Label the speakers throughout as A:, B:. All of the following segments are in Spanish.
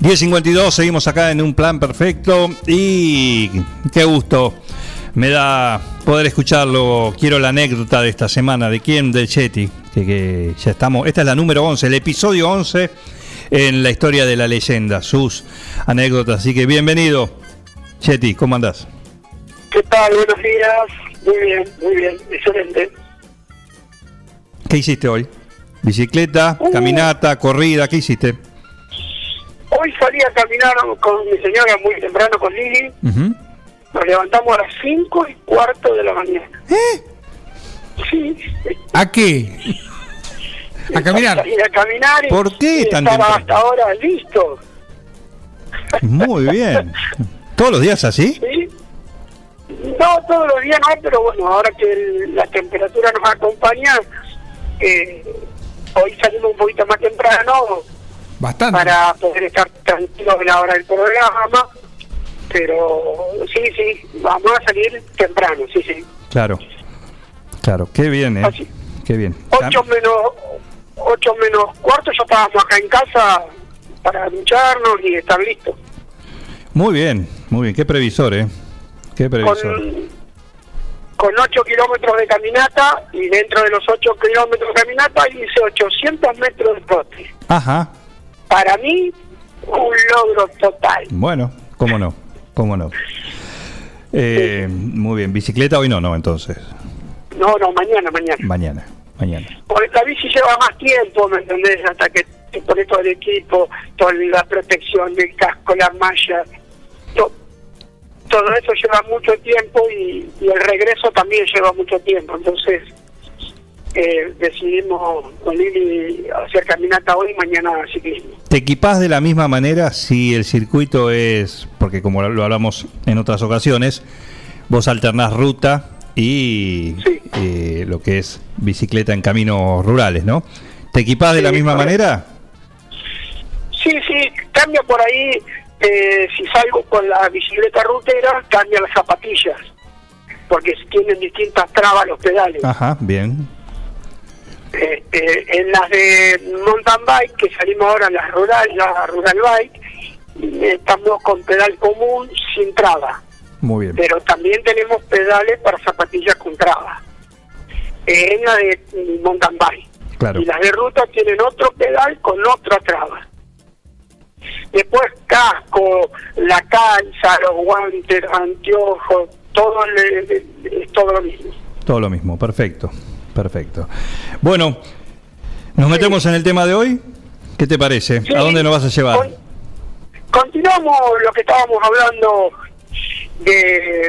A: ...10.52, seguimos acá en un plan perfecto... ...y qué gusto me da poder escucharlo. Quiero la anécdota de esta semana. ¿De quién? Del Chetty. Que, que, ya estamos. Esta es la número 11, el episodio 11 en la historia de la leyenda. Sus anécdotas. Así que bienvenido, Chetty. ¿Cómo andás?
B: ¿Qué tal? Buenos días. Muy bien, muy bien. Excelente.
A: ¿Qué hiciste hoy? ¿Bicicleta,
B: Uh.
A: caminata, corrida? ¿Qué hiciste?
B: Hoy salí a caminar con mi señora muy temprano con Lili. Nos levantamos a las 5 y cuarto de la mañana.
C: ¿Eh?
B: Sí.
C: ¿A qué? A caminar.
B: A caminar y,
A: ¿Por qué tan
B: estaba
A: temprano?
B: hasta ahora listo.
A: Muy bien. ¿Todos los días así?
B: ¿sí? No, todos los días no, pero bueno, ahora que el- la temperatura nos acompaña, eh, hoy salimos un poquito más temprano
C: Bastante.
B: para poder estar tranquilos en la hora del programa. Pero sí, sí, vamos a salir temprano, sí, sí.
A: Claro. Claro, qué bien, ¿eh?
B: Así.
A: Qué bien.
B: Ocho menos, ocho menos cuarto ya estábamos acá en casa para ducharnos y estar listos.
A: Muy bien, muy bien. Qué previsor, ¿eh? Qué previsor.
B: Con, con 8 kilómetros de caminata y dentro de los 8 kilómetros de caminata hice 800 metros de trote.
A: Ajá.
B: Para mí, un logro total.
A: Bueno, cómo no, cómo no. Eh, muy bien, bicicleta hoy no, no, entonces.
B: No, no, mañana, mañana.
A: Mañana, mañana.
B: Porque la bici lleva más tiempo, ¿me entendés? Hasta que te pones todo el equipo, toda la protección del casco, las mallas, to- todo eso lleva mucho tiempo y, y el regreso también lleva mucho tiempo. Entonces eh, decidimos con Lili hacer caminata hoy y mañana ciclismo.
A: ¿Te equipás de la misma manera si el circuito es, porque como lo hablamos en otras ocasiones, vos alternás ruta y
B: Sí.
A: eh, lo que es bicicleta en caminos rurales, ¿no? ¿Te equipás de la misma manera?
B: Sí, sí, cambia por ahí. eh, si salgo con la bicicleta rutera, cambia las zapatillas. Porque tienen distintas trabas los pedales.
A: Ajá, bien.
B: Este, en las de mountain bike, que salimos ahora en las rural, la rural bike, estamos con pedal común sin traba.
A: Muy bien.
B: Pero también tenemos pedales para zapatillas con traba. En la de mountain bike.
A: Claro.
B: Y las de ruta tienen otro pedal con otra traba. Después casco, la calza, los guantes, anteojos, todo es todo lo mismo.
A: Todo lo mismo, perfecto, perfecto. Bueno, nos metemos en el tema de hoy. ¿Qué te parece?
B: Sí.
A: ¿A dónde nos vas a llevar?
B: Con- continuamos lo que estábamos hablando de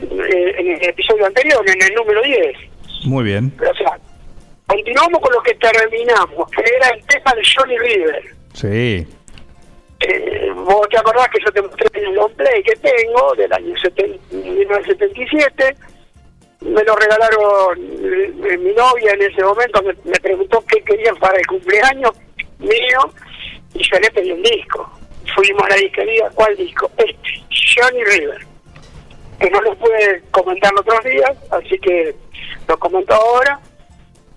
B: en el episodio anterior, en el número 10.
A: Muy bien.
B: O sea, continuamos con lo que terminamos, que era el tema de Johnny River.
A: Sí,
B: Eh, vos te acordás que yo te mostré el play que tengo del año 70 1977. Me lo regalaron eh, mi novia en ese momento, me, me preguntó qué querían para el cumpleaños mío y yo le pedí un disco. Fuimos a la disquería, ¿cuál disco? Este, Johnny River. Que no lo pude comentar los otros días, así que lo comento ahora.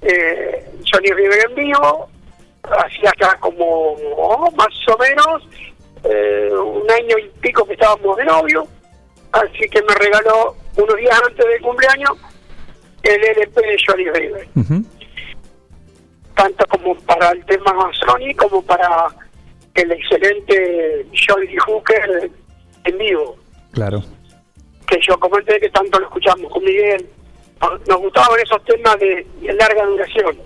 B: Eh, Johnny River en vivo, hacía acá como oh, más o menos eh, un año y pico que estábamos de novio, así que me regaló unos días antes del cumpleaños el LP de Johnny River, tanto como para el tema Sony como para el excelente Johnny Hooker en vivo,
A: claro.
B: que yo comenté que tanto lo escuchamos con Miguel. Nos- gustaban esos temas de, de larga duración.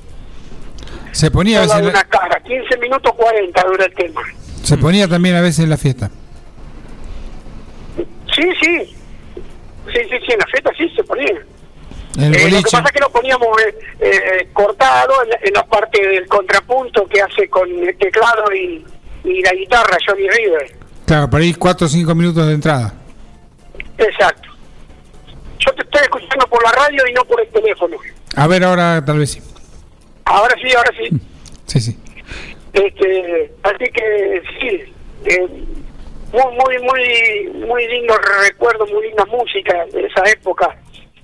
C: Se ponía, a veces
B: una
C: la,
B: cara, 15 minutos 40 dura el tema.
C: se ponía también a veces en la fiesta.
B: Sí, sí. Sí, sí, sí, en la fiesta sí se ponía. Eh, lo que pasa es que lo poníamos eh, eh, cortado en, la- en la parte del contrapunto que hace con el teclado y, y la guitarra Johnny River.
C: Claro, por ahí 4 o 5 minutos de entrada.
B: Exacto. Yo te estoy escuchando por la radio y no por el teléfono.
C: A ver, ahora tal vez sí.
B: Ahora sí, ahora sí.
C: Sí, sí.
B: Este, así que sí, eh, muy, muy, muy, muy lindo recuerdo, muy linda música de esa época,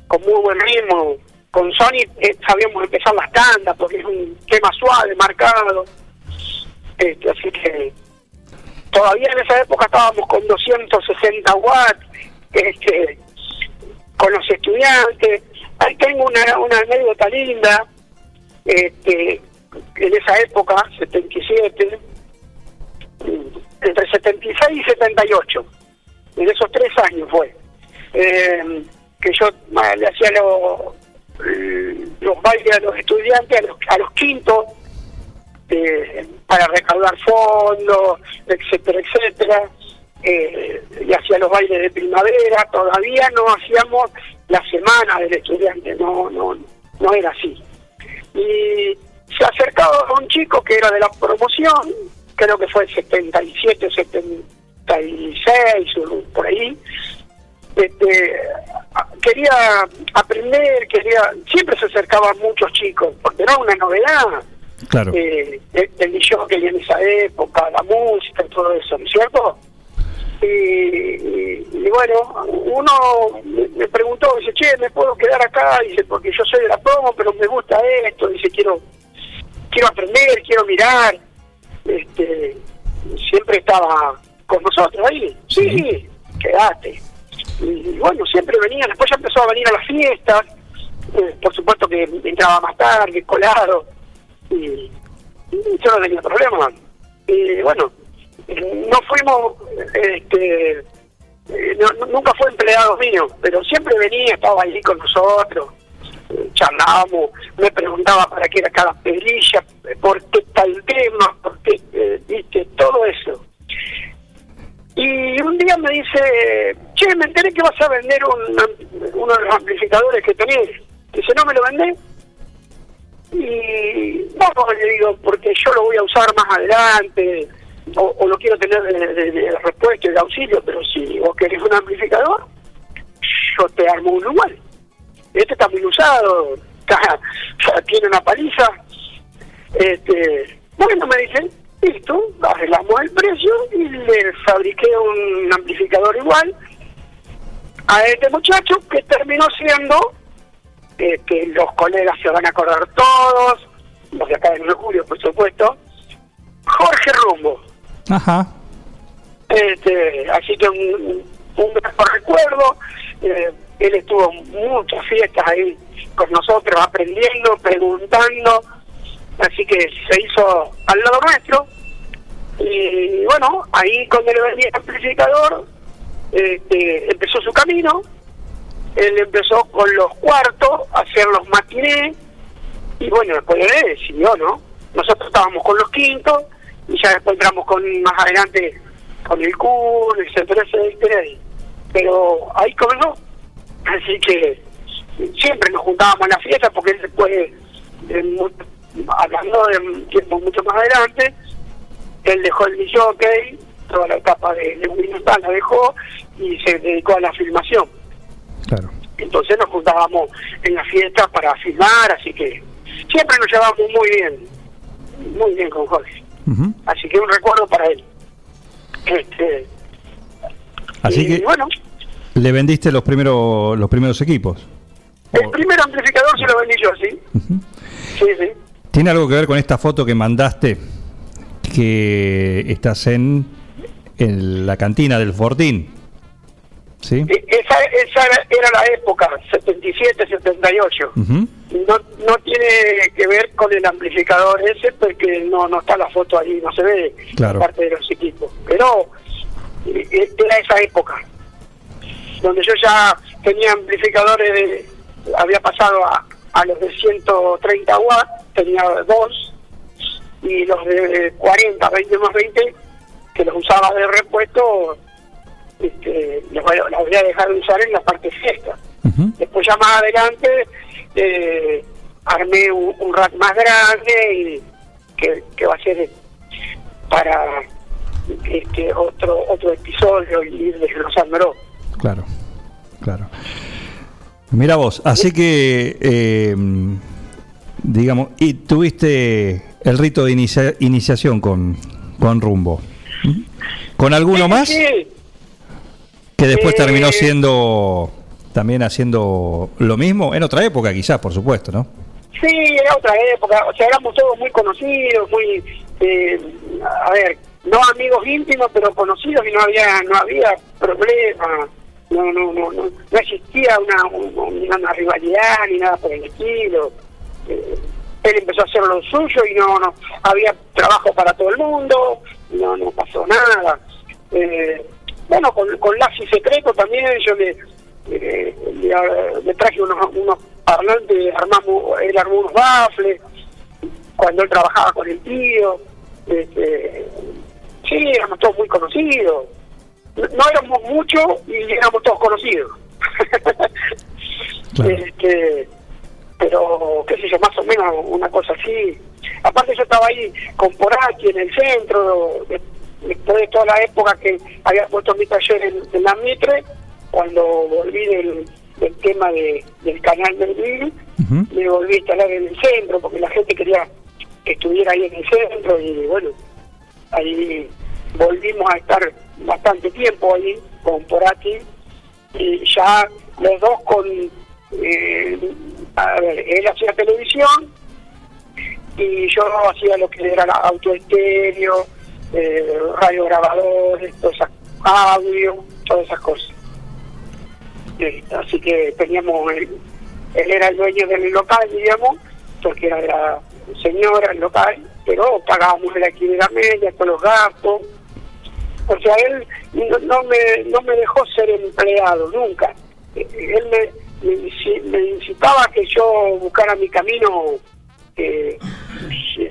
B: con muy buen ritmo. Con Sony eh, sabíamos empezar las tandas porque es un tema suave, marcado. Este, así que todavía en esa época estábamos con 260 watts, este, con los estudiantes. Ahí tengo una, una anécdota linda. Este, en esa época, 77, entre 76 y 78, en esos tres años fue, eh, que yo le hacía lo- los bailes a los estudiantes, a los, a los quintos, eh, para recaudar fondos, etcétera, etcétera. Eh, y hacía los bailes de primavera, todavía no hacíamos la semana del estudiante, no, no, no era así. Y se acercaba a un chico que era de la promoción, creo que fue el 77, 76, o por ahí. Este, quería aprender, quería siempre se acercaban muchos chicos, porque era una novedad
A: Claro.
B: eh, el, que en esa época, la música y todo eso, ¿no es cierto? Y, y- y bueno, uno me, me preguntó, dice, che, ¿me puedo quedar acá? Dice, porque yo soy de la promo, pero me gusta esto, dice, quiero quiero aprender, quiero mirar. Este, siempre estaba con nosotros ahí, sí, quedate. Y, y bueno, siempre venía, después ya empezó a venir a las fiestas, eh, por supuesto que entraba más tarde, colado, y, y yo no tenía problema. Y bueno, no fuimos, este, eh, no- nunca fue empleado mío, pero siempre venía, estaba allí con nosotros, charlábamos, me preguntaba para qué era cada perilla, por qué tal tema, por qué, eh, viste, todo eso. Y un día me dice, che, me enteré que vas a vender un, uno de los amplificadores que tenés. Dice, ¿no me lo vendés? Y no, le digo, porque yo lo voy a usar más adelante, o, lo quiero tener de, de- repuesto y de auxilio, pero si vos querés un amplificador, yo te armo uno igual. Este está muy usado, está- tiene una paliza. Este, bueno, me dicen, listo, arreglamos el precio y le fabriqué un amplificador igual a este muchacho que terminó siendo que los colegas se van a acordar todos, los de acá de 9 de julio, por supuesto, Jorge Rumbo.
A: Ajá.
B: Este, así que un, un gran recuerdo. eh, él estuvo muchas fiestas ahí con nosotros, aprendiendo, preguntando. Así que se hizo al lado nuestro. Y bueno, ahí cuando le vendí el amplificador, este, empezó su camino. Él empezó con los cuartos, a hacer los matinés. Y bueno, después él siguió, ¿no? Nosotros estábamos con los quintos y ya después entramos con más adelante con el CUR, etcétera, etcétera. Pero ahí comenzó. Así que siempre nos juntábamos en la fiesta porque él después, de mu- hablando de tiempo mucho más adelante, él dejó el jockey, toda la etapa de, de Windows la dejó y se dedicó a la filmación.
A: Claro.
B: Entonces nos juntábamos en las fiestas para filmar, así que siempre nos llevamos muy bien, muy bien con Jorge. Así que un recuerdo para él. Este,
A: Así
B: y
A: que
B: bueno,
A: le vendiste los primeros los primeros equipos.
B: el primer amplificador se lo vendí yo, ¿sí? Sí, sí.
A: ¿Tiene algo que ver con esta foto que mandaste que estás en, en la cantina del Fortín? ¿Sí?
B: E- Esa, esa era- la época, 77, 78.
A: Ujú.
B: No, no tiene que ver con el amplificador ese porque no, no está la foto ahí, no se ve
A: Claro.
B: parte de los equipos. Pero eh, era esa época, donde yo ya tenía amplificadores, de- había pasado a, a los de 130 watts, tenía dos, y los de 40, 20 más 20, que los usaba de repuesto, este, los, voy a- los voy a dejar de usar en la parte fiesta. Después ya más adelante eh, armé un, un rack más grande y que, que va a ser para este, otro otro episodio y ir desglosándolo.
A: Claro, claro. Mira vos, así que, eh, digamos, y tuviste el rito de inicia- iniciación con, con Rumbo. ¿Con alguno
B: Sí,
A: más?
B: Sí,
A: Que después
B: Eh,
A: terminó siendo, también haciendo lo mismo, en otra época quizás, por supuesto, ¿no?
B: Sí, era otra época, o sea, éramos todos muy conocidos, muy, eh, a ver, no amigos íntimos, pero conocidos y no había, no había problema, no, no, no, no, no existía una, un- una, rivalidad ni nada por el estilo. Eh, él empezó a hacer lo suyo y no, no, había trabajo para todo el mundo, no, no pasó nada. Eh, bueno, con, con Laxi Secreto también yo le, eh, le, le traje unos, unos parlantes, armamos, él armó unos baffles, cuando él trabajaba con el tío. Este, sí, éramos todos muy conocidos. No, éramos muchos y éramos todos conocidos.
A: Claro.
B: Este, pero, qué sé yo, más o menos una cosa así. Aparte yo estaba ahí con Porati en el centro, de- después de toda la época que había puesto mi taller en, en la Mitre, cuando volví del, del tema de, del canal del
A: Ujú.
B: me volví a instalar en el centro, porque la gente quería que estuviera ahí en el centro, y bueno, ahí volvimos a estar bastante tiempo ahí con Porati, y ya los dos con, eh, a ver, él hacía televisión y yo hacía lo que era autoestéreo, eh, radiograbadores, todas esas, audio, todas esas cosas. Así que teníamos, el- él era el dueño del local, digamos, porque era la señora el local, pero pagábamos el alquiler a media, todos los gastos. O sea, él no, no me, no me dejó ser empleado nunca. Eh, Él me, me, me incitaba a que yo buscara mi camino eh,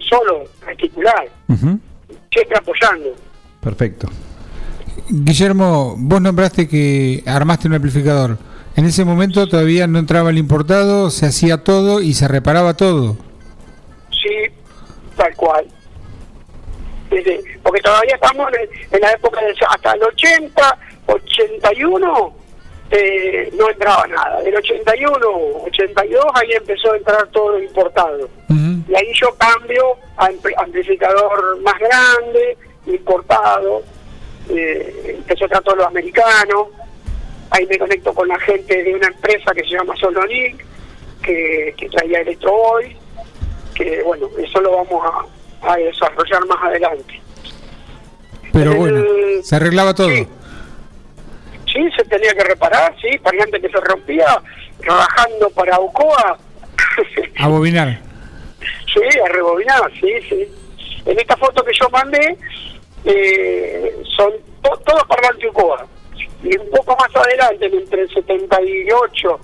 B: solo, particular,
A: Ujú.
B: siempre apoyando.
A: Perfecto.
C: Guillermo, vos nombraste que armaste un amplificador. En ese momento todavía no entraba el importado, se hacía todo y se reparaba todo.
B: Sí, tal cual. Desde- porque todavía estamos en, en la época de hasta el 80, 81, eh, no entraba nada. Del 81, 82, ahí empezó a entrar todo lo importado. Y ahí yo cambio a ampli- amplificador más grande, importado, eh, empezó a entrar todo lo americano. Ahí me conecto con la gente de una empresa que se llama Solonic, que, que traía Electro Boy, que bueno, eso lo vamos a, a desarrollar más adelante.
C: Pero
B: El-
C: bueno, se arreglaba todo.
B: Sí. Sí, se tenía que reparar, sí, variante que se rompía, trabajando para UCOA.
C: A bobinar.
B: Sí, a rebobinar, sí, sí. En esta foto que yo mandé, eh, son to- todos parlantes UCOA. Y un poco más adelante, entre el 78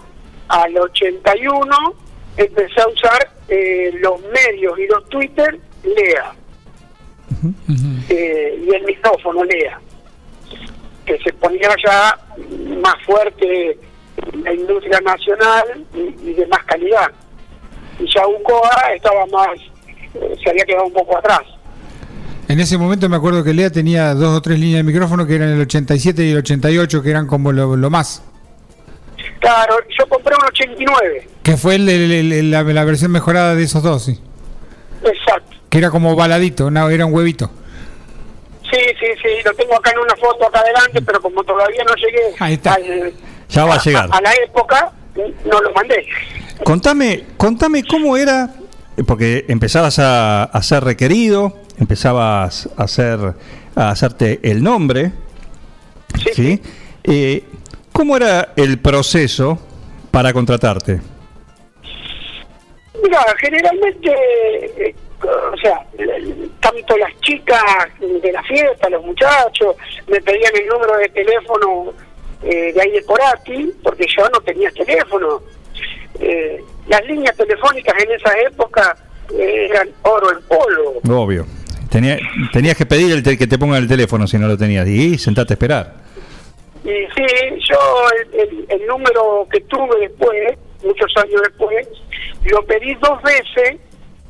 B: al 81, empecé a usar eh, los medios y los Twitter LEA. Eh, y el micrófono LEA. Que se ponía ya más fuerte la industria nacional y, y de más calidad. Y ya UCOA estaba más, eh, se había quedado un poco atrás.
C: En ese momento me acuerdo que Lea tenía dos o tres líneas de micrófono que eran el 87 y el 88, que eran como lo, lo más.
B: Claro, yo compré un 89,
C: Que fue el- el- el- la, la versión mejorada de esos dos, sí.
B: exacto.
C: Que era como baladito, no, era un huevito.
B: Sí, sí, sí, lo tengo acá en una foto acá adelante, pero como todavía no llegué
C: Ahí está.
B: al-
A: Ya va a llegar.
B: a la época, no lo mandé.
A: Contame, contame cómo era, porque empezabas a, a ser requerido, empezabas a hacer a hacerte el nombre,
B: Sí,
A: ¿sí? Eh, ¿Cómo era el proceso para contratarte?
B: Mira, generalmente, eh, o sea, tanto las chicas de la fiesta, los muchachos, me pedían el número de teléfono eh, de ahí de Porati, porque yo no tenía teléfono. Eh, las líneas telefónicas en esa época eh, eran oro en polvo.
A: Obvio. Tenía- tenías que pedir el te- que te pongan el teléfono si no lo tenías y sentarte a esperar.
B: Y sí, yo el, el- el número que tuve después, muchos años después, lo pedí dos veces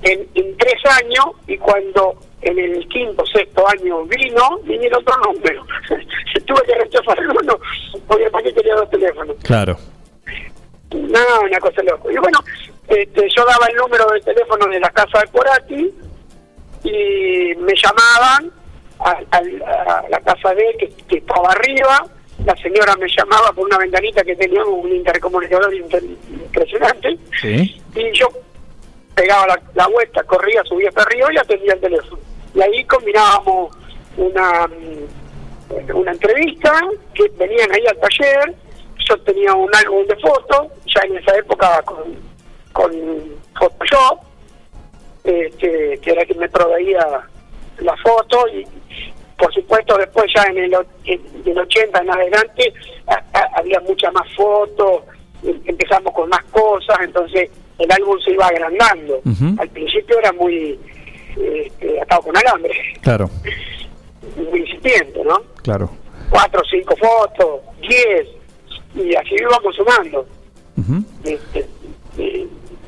B: en, en tres años y cuando en el quinto, sexto año vino, vinieron otro número. Tuve que rechazar uno porque para qué quería dos teléfonos.
A: Claro.
B: No, una cosa loca. Y bueno, este, yo daba el número de teléfono de la casa de Porati y me llamaban a, a- a la casa de él, que, que estaba arriba. La señora me llamaba por una ventanita que teníamos un intercomunicador inter- impresionante.
A: Sí.
B: Y yo pegaba la, vuelta, corría, subía hasta arriba y atendía el teléfono. Y ahí combinábamos una, mm, una entrevista, que venían ahí al taller, yo tenía un álbum de fotos, ya en esa época con, con Photoshop, este, que era quien me proveía la foto y por supuesto después ya en el, en- del 80 en adelante había muchas más fotos, em- empezamos con más cosas, entonces el álbum se iba agrandando. Al principio era muy este, atado con alambre,
A: Claro,
B: muy incipiente, ¿no?
A: claro.
B: Cuatro, cinco fotos, diez, y así íbamos sumando
A: Ujú.
B: este, eh,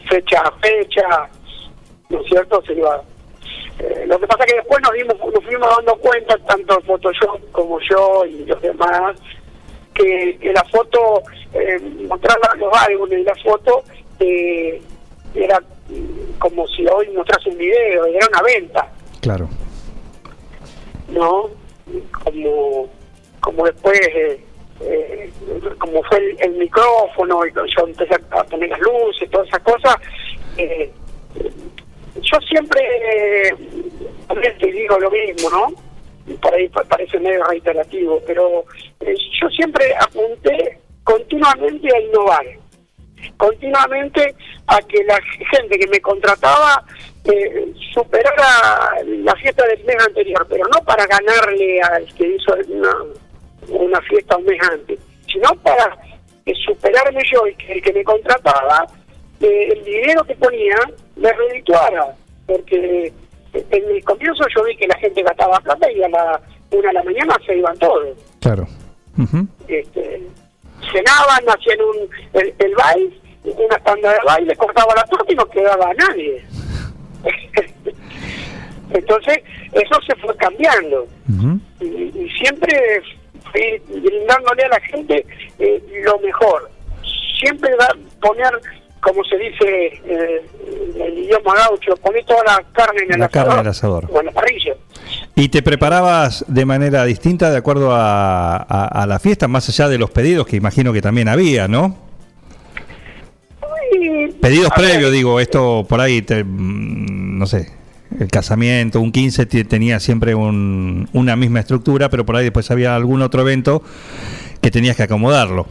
B: fecha a fecha, ¿no es cierto? Se iba. eh, lo que pasa es que después nos, dimos, nos fuimos dando cuenta, tanto Photoshop como yo y los demás, que, que la foto, eh, mostrar los álbumes y la foto, era como si hoy mostrase un video, era una venta,
A: Claro.
B: ¿no? Como, como después, eh, eh, como fue el, el micrófono, y yo empecé a poner las luces, todas esas cosas, eh, yo siempre, también te digo lo mismo, ¿no? Por ahí pa- parece medio reiterativo, pero eh, yo siempre apunté continuamente a innovar continuamente a que la gente que me contrataba eh, superara la fiesta del mes anterior, pero no para ganarle al que hizo una, una fiesta un mes antes, sino para eh, superarme yo y que el que me contrataba, eh, el dinero que ponía me redituara, porque eh, en el comienzo yo vi que la gente gastaba plata y a la una de la mañana se iban todos
A: Claro.
B: Este, cenaban, hacían un, el, el baile, una tanda de baile, cortaba la torta y no quedaba nadie. Entonces, eso se fue cambiando. Y, y siempre fui brindándole a la gente eh, lo mejor. Siempre dar, poner, como se dice eh, en el idioma gaucho, poner toda la carne en el
A: La carne
B: asador,
A: en el asador.
B: o en la parrilla.
A: ¿Y te preparabas de manera distinta de acuerdo a, a- a la fiesta, más allá de los pedidos que imagino que también había, ¿no?
B: Y-
A: Pedidos
B: ver,
A: previos, digo, esto por ahí, te- mm, no sé, el casamiento, un 15 te- tenía siempre un- una misma estructura, pero por ahí después había algún otro evento que tenías que acomodarlo.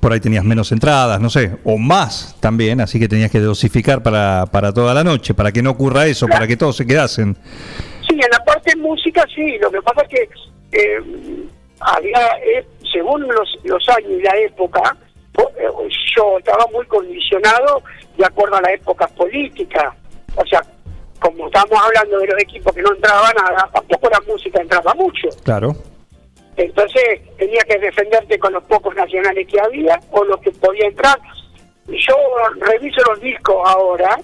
A: Por ahí tenías menos entradas, no sé, o más también, así que tenías que dosificar para, para toda la noche, para que no ocurra eso, para que todos se quedasen.
B: Sí, en la parte de música sí, lo que pasa es que eh, había, eh, según los, los años y la época, po- eh, yo estaba muy condicionado de acuerdo a la época política. O sea, como estábamos hablando de los equipos que no entraba nada, tampoco la música entraba mucho.
A: Claro,
B: Entonces tenía que defenderte con los pocos nacionales que había o los que podía entrar. Yo reviso los discos ahora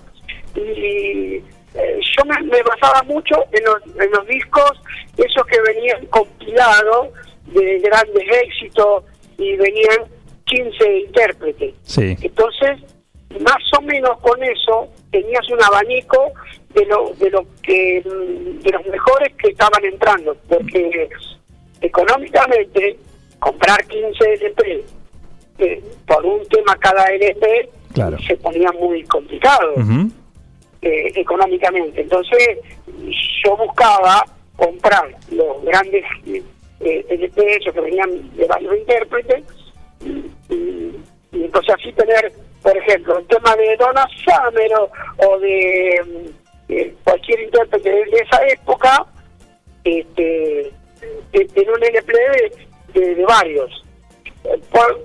B: y eh, yo me, me basaba mucho en los, en los discos, esos que venían compilados de grandes éxitos y venían 15 intérpretes.
A: sí,
B: Entonces, más o menos con eso tenías un abanico de lo de lo que mm, de los mejores que estaban entrando, porque económicamente comprar 15 LP eh, por un tema cada LP
A: Claro.
B: se ponía muy complicado eh, económicamente. Entonces, yo buscaba comprar los grandes eh, LP, esos que venían de varios intérpretes, y, y- y entonces así tener, por ejemplo, el tema de Donna Summer o, o de eh, cualquier intérprete de esa época, este, en un LP de, varios.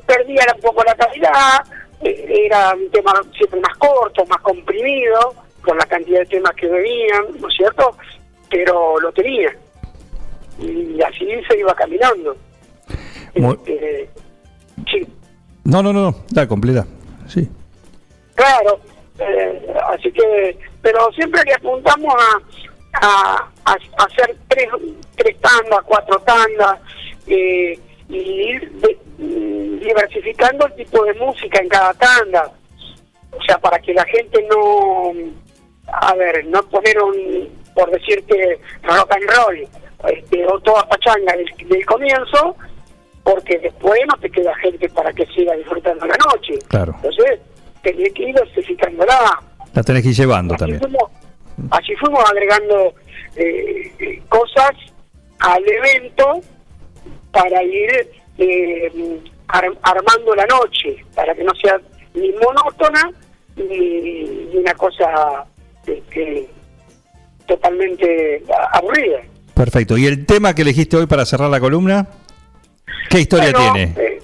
B: Perdía un poco la calidad, eh, era un tema siempre más corto, más comprimido, con la cantidad de temas que venían, ¿no es cierto? Pero lo tenía. Y así se iba caminando.
A: Muy-
B: Este, sí,
A: No, no, no, no, da completa. Sí.
B: claro. Eh, así que, pero siempre le apuntamos a, a, a hacer tres, tres tandas, cuatro tandas, eh, y ir de- mm, diversificando el tipo de música en cada tanda. O sea, para que la gente no, a ver, no poner un, por decirte, rock and roll, este, o toda pachanga del, del comienzo, porque después no te queda gente para que siga disfrutando la noche.
A: Claro.
B: Entonces, tenés que ir diversificándola.
A: La tenés que ir llevando
B: Así
A: también.
B: Así fuimos agregando eh, cosas al evento para ir eh, ar- armando la noche, para que no sea ni monótona ni, ni una cosa este, totalmente aburrida.
A: Perfecto. ¿Y el tema que elegiste hoy para cerrar la columna? ¿Qué historia
B: Bueno,
A: tiene?
B: eh,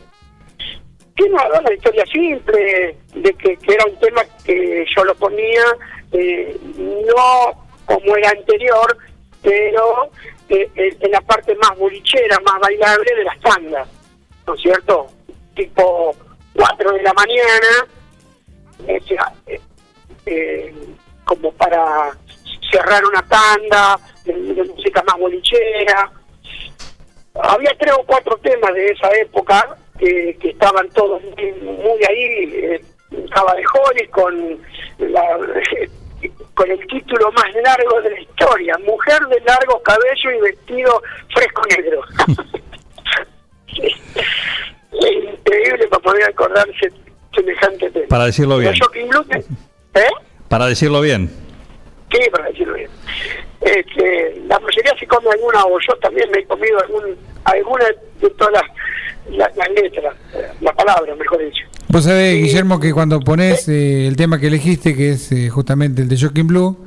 B: tiene una, una historia simple, de que, que era un tema que yo lo ponía, eh, no como el anterior, pero eh, en la parte más bolichera, más bailable de las tandas, ¿no es cierto? Tipo 4 de la mañana, o eh, eh, como para cerrar una tanda de, música más bolichera. Había tres o cuatro temas de esa época que, estaban todos muy, ahí. eh, estaba de Holly con, la, con el título más largo de la historia, Mujer de largo cabello y vestido fresco negro. es increíble para poder acordarse semejante tema.
A: Para decirlo bien.
B: ¿eh?
A: Para decirlo bien.
B: Sí, para decirlo bien. Este, la mayoría se come alguna, o yo también me he comido algún, alguna de todas las, las- las letras, la palabra, mejor dicho.
C: Vos sabés. Guillermo, que cuando pones eh, el tema que elegiste, que es eh, justamente el de Shocking Blue,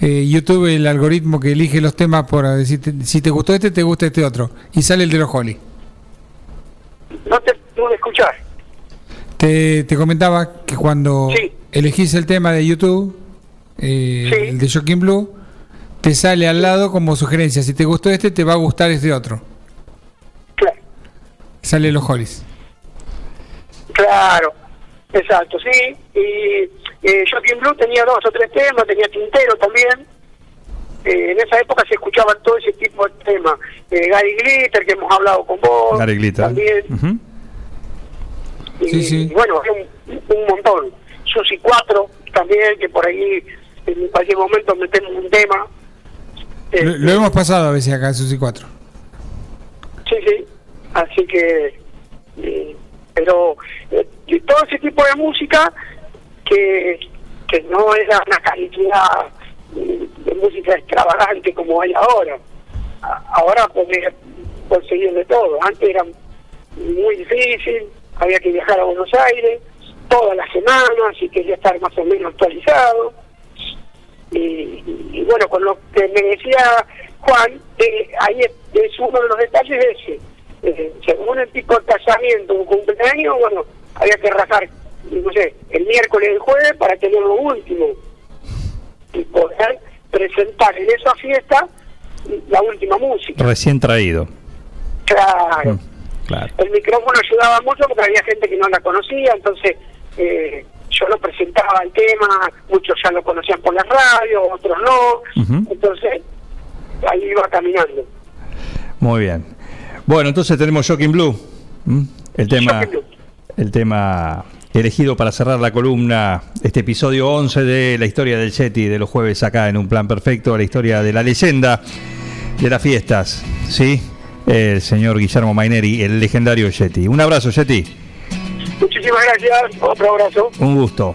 C: eh, YouTube, el algoritmo que elige los temas por decirte, si te gustó este, te gusta este otro. Y sale el de los Holly.
B: No te pude escuchar.
C: Te, te comentaba que cuando
B: Sí.
C: elegís el tema de YouTube,
B: Sí.
C: el de Shocking Blue, te sale al lado como sugerencia. Si te gustó este, te va a gustar este otro.
B: Claro,
C: Sale los Hollies.
B: Claro, exacto, sí. Y eh, Joaquín Blue tenía dos o tres temas, tenía Tintero también. Eh, en esa época se escuchaban todo ese tipo de temas. Eh, Gary Glitter, que hemos hablado con vos.
A: Gary Glitter.
B: También. Y,
C: Sí, sí.
B: y bueno, un, un montón. Susi 4 también, que por ahí en cualquier momento metemos un tema. Eh,
C: Lo, lo hemos pasado a veces acá en Susi 4.
B: Sí, sí. Así que. eh, pero eh, todo ese tipo de música que, que no era una calidad eh, de música extravagante como hay ahora. Ahora podés conseguir de todo. Antes era muy difícil, había que viajar a Buenos Aires todas las semanas y quería estar más o menos actualizado. Y, y- y bueno, con lo que me decía Juan, eh, ahí es, es uno de los detalles ese. Eh, según el tipo de casamiento o cumpleaños, bueno, había que rajar, no sé, el miércoles y el jueves para tener lo último y poder presentar en esa fiesta la última música.
A: Recién traído.
B: Claro.
A: Mm, Claro.
B: El micrófono ayudaba mucho porque había gente que no la conocía, entonces eh, yo lo presentaba el tema, muchos ya lo conocían por la radio, otros no, entonces ahí iba caminando.
A: Muy bien. Bueno, entonces tenemos Shocking Blue. ¿m? El tema,
B: Blue.
A: el tema elegido para cerrar la columna, este episodio 11 de la historia del Yeti de los jueves acá en Un Plan Perfecto, la historia de la leyenda de las fiestas, ¿sí? El señor Guillermo Maineri, el legendario Yeti. Un abrazo, Yeti.
B: Muchísimas gracias, otro abrazo.
A: Un gusto.